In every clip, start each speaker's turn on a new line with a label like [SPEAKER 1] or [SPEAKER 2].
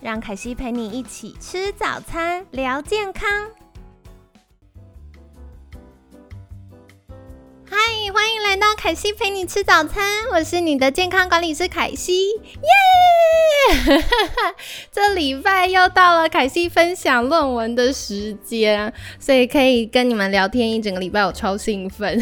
[SPEAKER 1] 让凯西陪你一起吃早餐，聊健康。欢迎来到凯西陪你吃早餐，我是你的健康管理师凯西，耶！这礼拜又到了凯西分享论文的时间，所以可以跟你们聊天一整个礼拜，我超兴奋。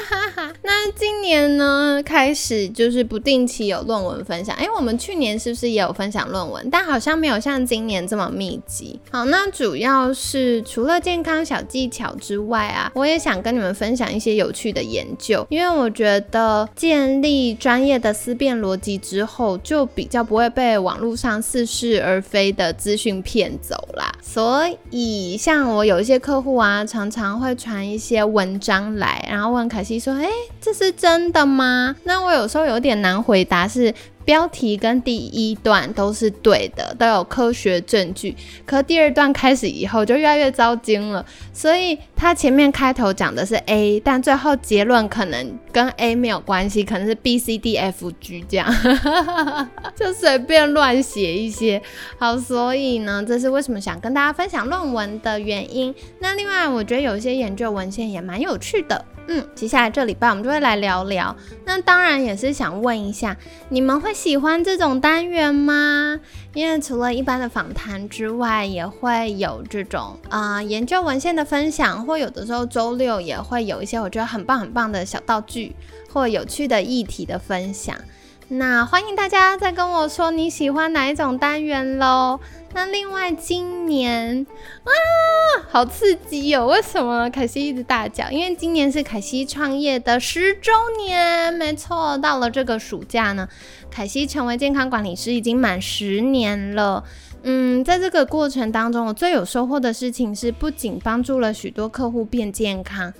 [SPEAKER 1] 那今年呢，开始就是不定期有论文分享。哎，我们去年是不是也有分享论文？但好像没有像今年这么密集。好，那主要是除了健康小技巧之外啊，我也想跟你们分享一些有趣的。研究，因为我觉得建立专业的思辨逻辑之后，就比较不会被网络上似是而非的资讯骗走啦。所以，像我有一些客户啊，常常会传一些文章来，然后问凯西说：“哎，这是真的吗？”那我有时候有点难回答，是。标题跟第一段都是对的，都有科学证据。可第二段开始以后就越来越糟心了，所以他前面开头讲的是 A，但最后结论可能跟 A 没有关系，可能是 B、C、D、F、G 这样，就随便乱写一些。好，所以呢，这是为什么想跟大家分享论文的原因。那另外，我觉得有一些研究文献也蛮有趣的。嗯，接下来这礼拜我们就会来聊聊。那当然也是想问一下，你们会喜欢这种单元吗？因为除了一般的访谈之外，也会有这种啊研究文献的分享，或有的时候周六也会有一些我觉得很棒很棒的小道具或有趣的议题的分享。那欢迎大家再跟我说你喜欢哪一种单元喽。那另外今年啊，好刺激哦！为什么凯西一直大叫？因为今年是凯西创业的十周年，没错，到了这个暑假呢，凯西成为健康管理师已经满十年了。嗯，在这个过程当中，我最有收获的事情是，不仅帮助了许多客户变健康。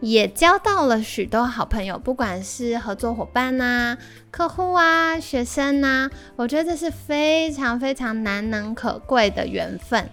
[SPEAKER 1] 也交到了许多好朋友，不管是合作伙伴呐、客户啊、学生呐，我觉得这是非常非常难能可贵的缘分。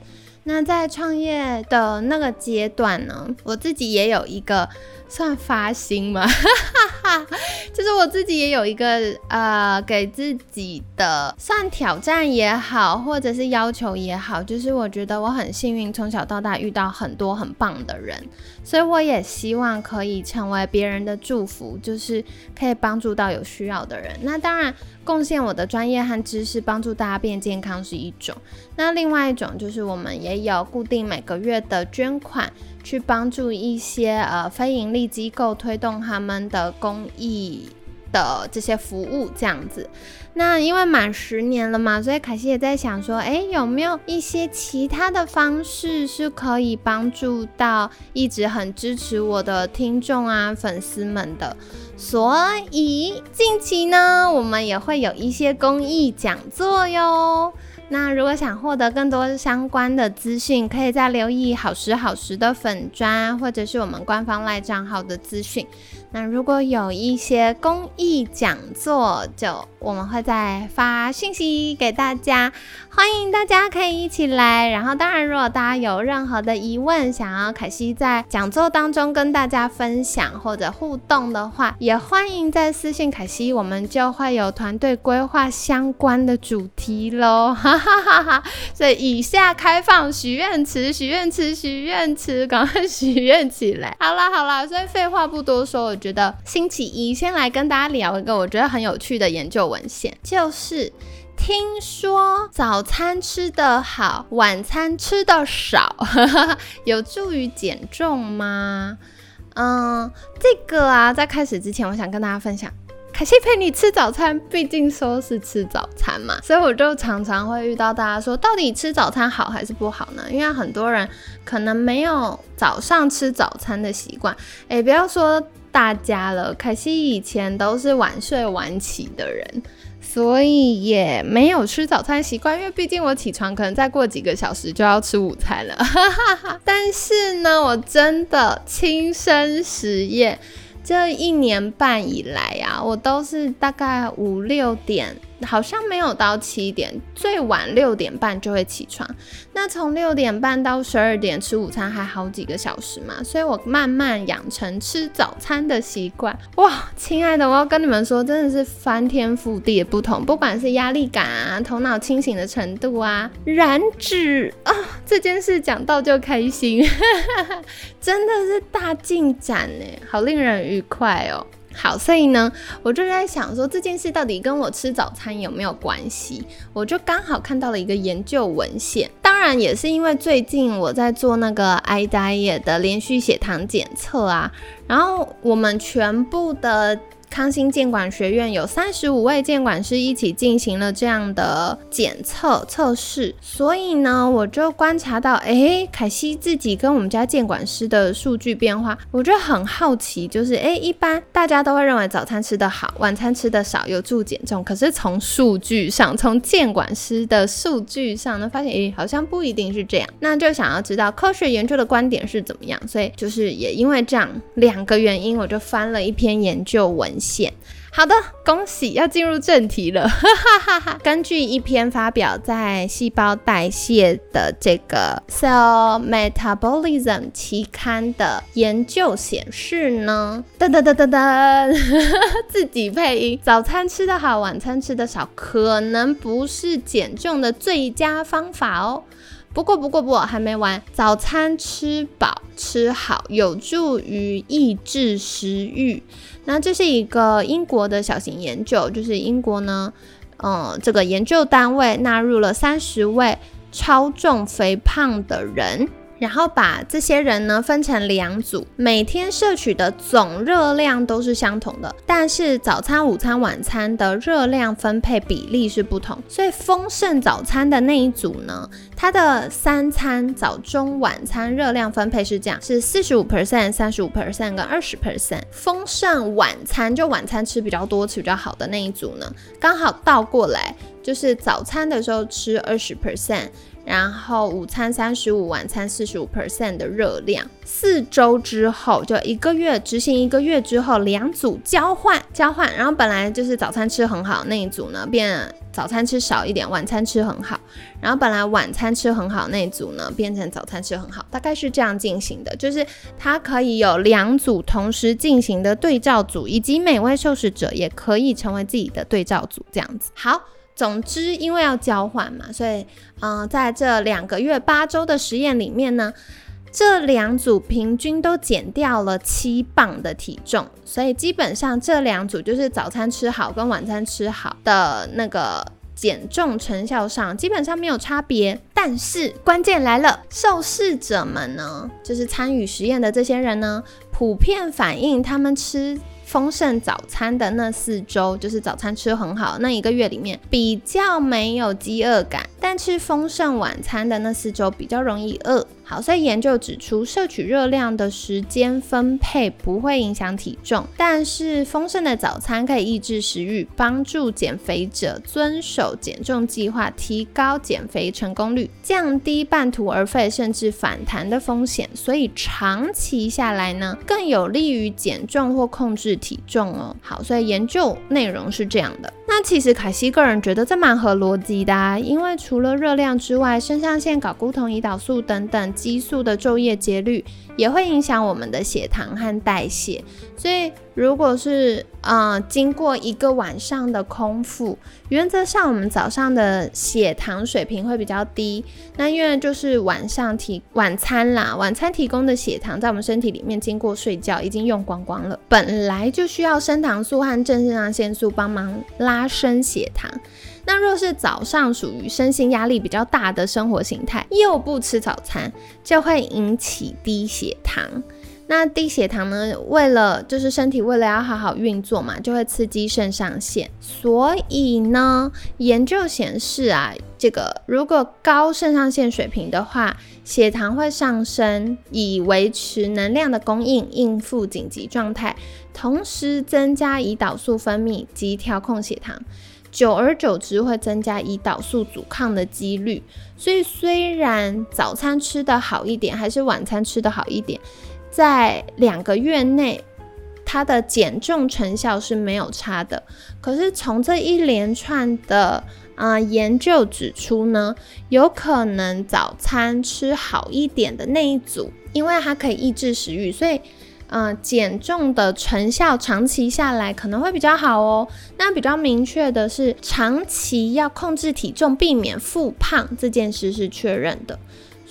[SPEAKER 1] 那在创业的那个阶段呢，我自己也有一个。算发心吗？就是我自己也有一个呃，给自己的算挑战也好，或者是要求也好，就是我觉得我很幸运，从小到大遇到很多很棒的人，所以我也希望可以成为别人的祝福，就是可以帮助到有需要的人。那当然，贡献我的专业和知识，帮助大家变健康是一种。那另外一种就是我们也有固定每个月的捐款。去帮助一些呃非盈利机构推动他们的公益的这些服务，这样子。那因为满十年了嘛，所以凯西也在想说，哎，有没有一些其他的方式是可以帮助到一直很支持我的听众啊、粉丝们的？所以近期呢，我们也会有一些公益讲座哟。那如果想获得更多相关的资讯，可以在留意好时好时的粉砖，或者是我们官方赖账号的资讯。那如果有一些公益讲座，就我们会再发信息给大家，欢迎大家可以一起来。然后，当然，如果大家有任何的疑问，想要凯西在讲座当中跟大家分享或者互动的话，也欢迎在私信凯西，我们就会有团队规划相关的主题喽。哈哈哈哈！所以以下开放许愿池，许愿池，许愿池，赶快 许愿起来。好啦好啦，所以废话不多说。觉得星期一先来跟大家聊一个我觉得很有趣的研究文献，就是听说早餐吃得好，晚餐吃的少，有助于减重吗？嗯，这个啊，在开始之前，我想跟大家分享，凯西陪你吃早餐，毕竟说是吃早餐嘛，所以我就常常会遇到大家说，到底吃早餐好还是不好呢？因为很多人可能没有早上吃早餐的习惯，哎，不要说。大家了，可惜以前都是晚睡晚起的人，所以也没有吃早餐习惯，因为毕竟我起床可能再过几个小时就要吃午餐了。但是呢，我真的亲身实验。这一年半以来啊，我都是大概五六点。好像没有到七点，最晚六点半就会起床。那从六点半到十二点吃午餐还好几个小时嘛，所以我慢慢养成吃早餐的习惯。哇，亲爱的，我要跟你们说，真的是翻天覆地的不同，不管是压力感啊、头脑清醒的程度啊、燃脂啊，这件事讲到就开心，真的是大进展呢，好令人愉快哦。好，所以呢，我就在想说这件事到底跟我吃早餐有没有关系？我就刚好看到了一个研究文献，当然也是因为最近我在做那个 i diet 的连续血糖检测啊，然后我们全部的。康心建管学院有三十五位建管师一起进行了这样的检测测试，所以呢，我就观察到，哎，凯西自己跟我们家建管师的数据变化，我就很好奇，就是，哎，一般大家都会认为早餐吃得好，晚餐吃得少，有助减重，可是从数据上，从建管师的数据上呢，发现，哎，好像不一定是这样，那就想要知道科学研究的观点是怎么样，所以就是也因为这样两个原因，我就翻了一篇研究文。线好的，恭喜要进入正题了。根据一篇发表在《细胞代谢》的这个《Cell Metabolism》期刊的研究显示呢，噔噔噔噔噔，自己配音，早餐吃得好，晚餐吃得少，可能不是减重的最佳方法哦。不过，不过，不过，还没完。早餐吃饱吃好，有助于抑制食欲。那这是一个英国的小型研究，就是英国呢，嗯，这个研究单位纳入了三十位超重肥胖的人。然后把这些人呢分成两组，每天摄取的总热量都是相同的，但是早餐、午餐、晚餐的热量分配比例是不同。所以丰盛早餐的那一组呢，它的三餐早中晚餐热量分配是这样：是四十五 percent、三十五 percent 跟二十 percent。丰盛晚餐就晚餐吃比较多、吃比较好的那一组呢，刚好倒过来，就是早餐的时候吃二十 percent。然后午餐三十五，晚餐四十五 percent 的热量。四周之后，就一个月执行一个月之后，两组交换交换。然后本来就是早餐吃很好那一组呢，变早餐吃少一点，晚餐吃很好。然后本来晚餐吃很好那一组呢，变成早餐吃很好，大概是这样进行的。就是它可以有两组同时进行的对照组，以及每位受试者也可以成为自己的对照组，这样子。好。总之，因为要交换嘛，所以，嗯，在这两个月八周的实验里面呢，这两组平均都减掉了七磅的体重，所以基本上这两组就是早餐吃好跟晚餐吃好的那个减重成效上基本上没有差别。但是关键来了，受试者们呢，就是参与实验的这些人呢，普遍反映他们吃。丰盛早餐的那四周，就是早餐吃很好，那一个月里面比较没有饥饿感，但吃丰盛晚餐的那四周比较容易饿。好，所以研究指出，摄取热量的时间分配不会影响体重，但是丰盛的早餐可以抑制食欲，帮助减肥者遵守减重计划，提高减肥成功率，降低半途而废甚至反弹的风险。所以长期下来呢，更有利于减重或控制体重哦。好，所以研究内容是这样的。那其实凯西个人觉得这蛮合逻辑的，因为除了热量之外，肾上腺、睾固酮、胰岛素等等激素的昼夜节律也会影响我们的血糖和代谢，所以。如果是呃经过一个晚上的空腹，原则上我们早上的血糖水平会比较低。那因为就是晚上提晚餐啦，晚餐提供的血糖在我们身体里面经过睡觉已经用光光了，本来就需要升糖素和正肾上腺素帮忙拉升血糖。那若是早上属于身心压力比较大的生活形态，又不吃早餐，就会引起低血糖。那低血糖呢？为了就是身体为了要好好运作嘛，就会刺激肾上腺。所以呢，研究显示啊，这个如果高肾上腺水平的话，血糖会上升，以维持能量的供应，应付紧急状态，同时增加胰岛素分泌及调控血糖。久而久之会增加胰岛素阻抗的几率。所以虽然早餐吃的好一点，还是晚餐吃的好一点，在两个月内。它的减重成效是没有差的，可是从这一连串的啊研究指出呢，有可能早餐吃好一点的那一组，因为它可以抑制食欲，所以嗯减重的成效长期下来可能会比较好哦。那比较明确的是，长期要控制体重，避免复胖这件事是确认的。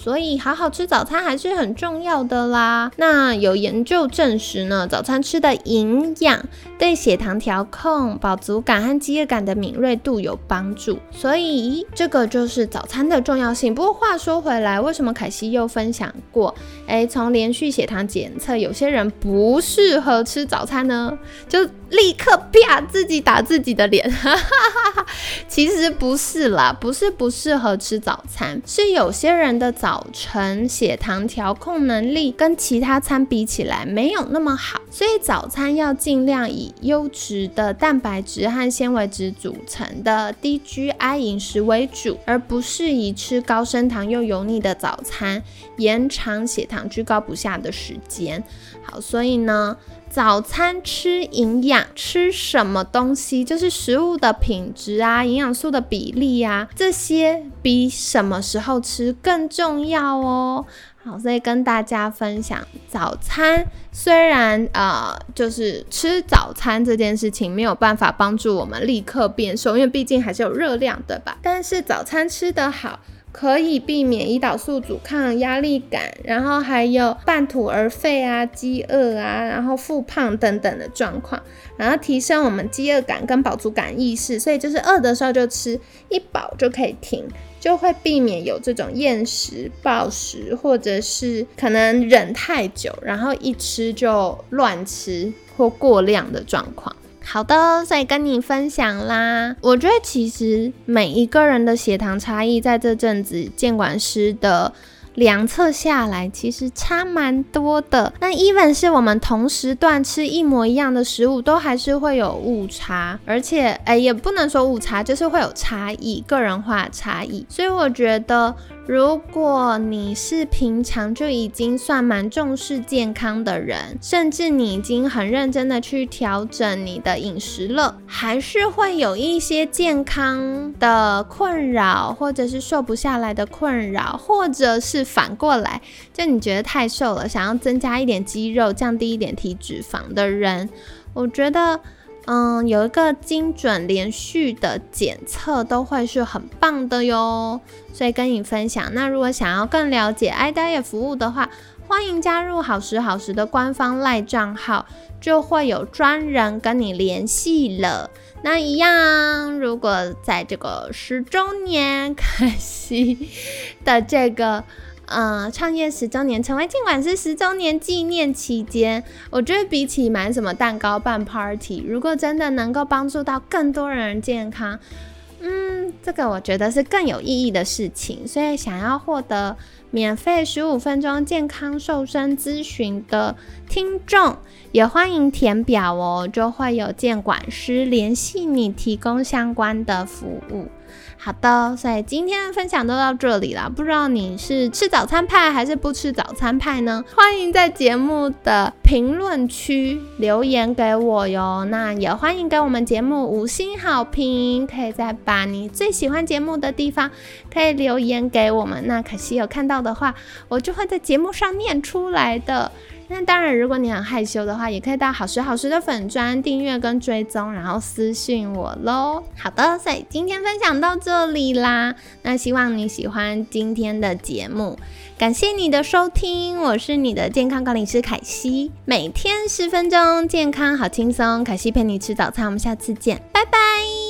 [SPEAKER 1] 所以好好吃早餐还是很重要的啦。那有研究证实呢，早餐吃的营养对血糖调控、饱足感和饥饿感的敏锐度有帮助。所以这个就是早餐的重要性。不过话说回来，为什么凯西又分享过？诶，从连续血糖检测，有些人不适合吃早餐呢？就立刻啪自己打自己的脸。其实不是啦，不是不适合吃早餐，是有些人的早。早晨血糖调控能力跟其他餐比起来没有那么好，所以早餐要尽量以优质的蛋白质和纤维质组成的低 GI 饮食为主，而不是以吃高升糖又油腻的早餐，延长血糖居高不下的时间。好，所以呢。早餐吃营养，吃什么东西就是食物的品质啊，营养素的比例啊，这些比什么时候吃更重要哦。好，所以跟大家分享，早餐虽然呃，就是吃早餐这件事情没有办法帮助我们立刻变瘦，因为毕竟还是有热量，对吧？但是早餐吃得好。可以避免胰岛素阻抗、压力感，然后还有半途而废啊、饥饿啊，然后复胖等等的状况，然后提升我们饥饿感跟饱足感意识，所以就是饿的时候就吃，一饱就可以停，就会避免有这种厌食、暴食，或者是可能忍太久，然后一吃就乱吃或过量的状况。好的，再跟你分享啦。我觉得其实每一个人的血糖差异，在这阵子监管师的量测下来，其实差蛮多的。那 even 是我们同时段吃一模一样的食物，都还是会有误差，而且哎，也不能说误差，就是会有差异，个人化差异。所以我觉得。如果你是平常就已经算蛮重视健康的人，甚至你已经很认真的去调整你的饮食了，还是会有一些健康的困扰，或者是瘦不下来的困扰，或者是反过来，就你觉得太瘦了，想要增加一点肌肉，降低一点体脂肪的人，我觉得。嗯，有一个精准连续的检测都会是很棒的哟，所以跟你分享。那如果想要更了解 i diet 服务的话，欢迎加入好时好时的官方赖账号，就会有专人跟你联系了。那一样，如果在这个十周年可惜的这个。嗯，创业十周年，成为尽管是十周年纪念期间，我觉得比起买什么蛋糕办 party，如果真的能够帮助到更多人健康，嗯，这个我觉得是更有意义的事情。所以想要获得免费十五分钟健康瘦身咨询的听众，也欢迎填表哦，就会有监管师联系你，提供相关的服务。好的，所以今天的分享都到这里了。不知道你是吃早餐派还是不吃早餐派呢？欢迎在节目的评论区留言给我哟。那也欢迎给我们节目五星好评，可以再把你最喜欢节目的地方可以留言给我们。那可惜有看到的话，我就会在节目上念出来的。那当然，如果你很害羞的话，也可以到好时好时的粉砖订阅跟追踪，然后私信我喽。好的，所以今天分享到这里啦。那希望你喜欢今天的节目，感谢你的收听，我是你的健康管理师凯西，每天十分钟，健康好轻松，凯西陪你吃早餐，我们下次见，拜拜。